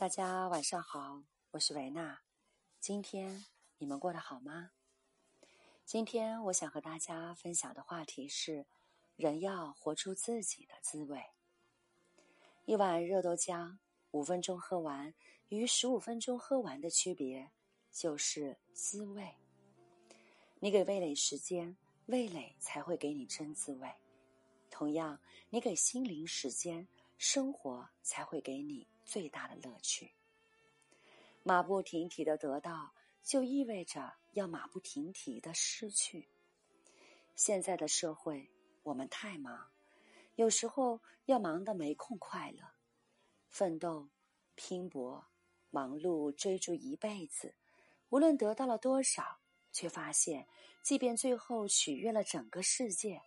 大家晚上好，我是维娜。今天你们过得好吗？今天我想和大家分享的话题是：人要活出自己的滋味。一碗热豆浆，五分钟喝完，与十五分钟喝完的区别就是滋味。你给味蕾时间，味蕾才会给你真滋味。同样，你给心灵时间，生活才会给你。最大的乐趣。马不停蹄的得到，就意味着要马不停蹄的失去。现在的社会，我们太忙，有时候要忙得没空快乐。奋斗、拼搏、忙碌，追逐一辈子，无论得到了多少，却发现，即便最后取悦了整个世界，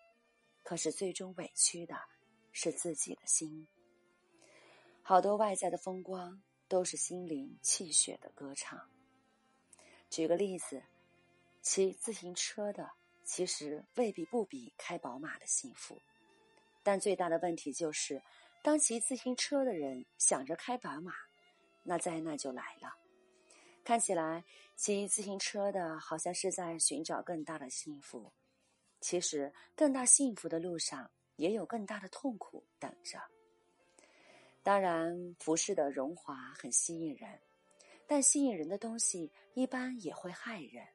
可是最终委屈的是自己的心。好多外在的风光都是心灵气血的歌唱。举个例子，骑自行车的其实未必不比开宝马的幸福，但最大的问题就是，当骑自行车的人想着开宝马，那灾难就来了。看起来骑自行车的好像是在寻找更大的幸福，其实更大幸福的路上也有更大的痛苦等着。当然，服饰的荣华很吸引人，但吸引人的东西一般也会害人。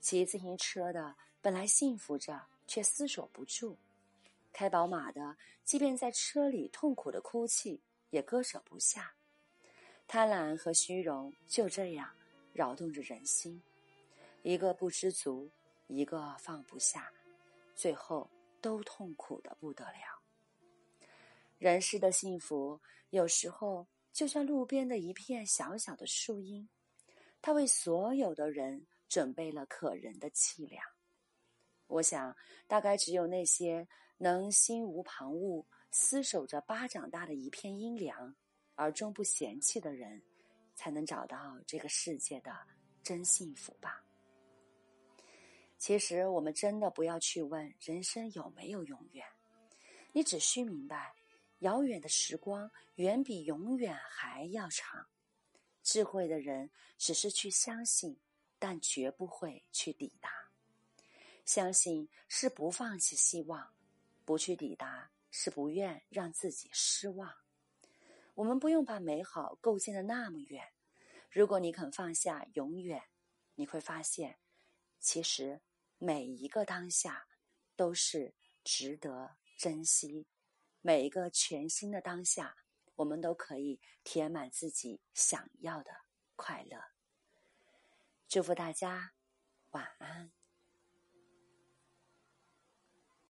骑自行车的本来幸福着，却厮守不住；开宝马的，即便在车里痛苦的哭泣，也割舍不下。贪婪和虚荣就这样扰动着人心，一个不知足，一个放不下，最后都痛苦的不得了。人世的幸福，有时候就像路边的一片小小的树荫，它为所有的人准备了可人的凄凉。我想，大概只有那些能心无旁骛、厮守着巴掌大的一片阴凉，而终不嫌弃的人，才能找到这个世界的真幸福吧。其实，我们真的不要去问人生有没有永远，你只需明白。遥远的时光远比永远还要长。智慧的人只是去相信，但绝不会去抵达。相信是不放弃希望，不去抵达是不愿让自己失望。我们不用把美好构建的那么远。如果你肯放下永远，你会发现，其实每一个当下都是值得珍惜。每一个全新的当下我们都可以填满自己想要的快乐。祝福大家晚安。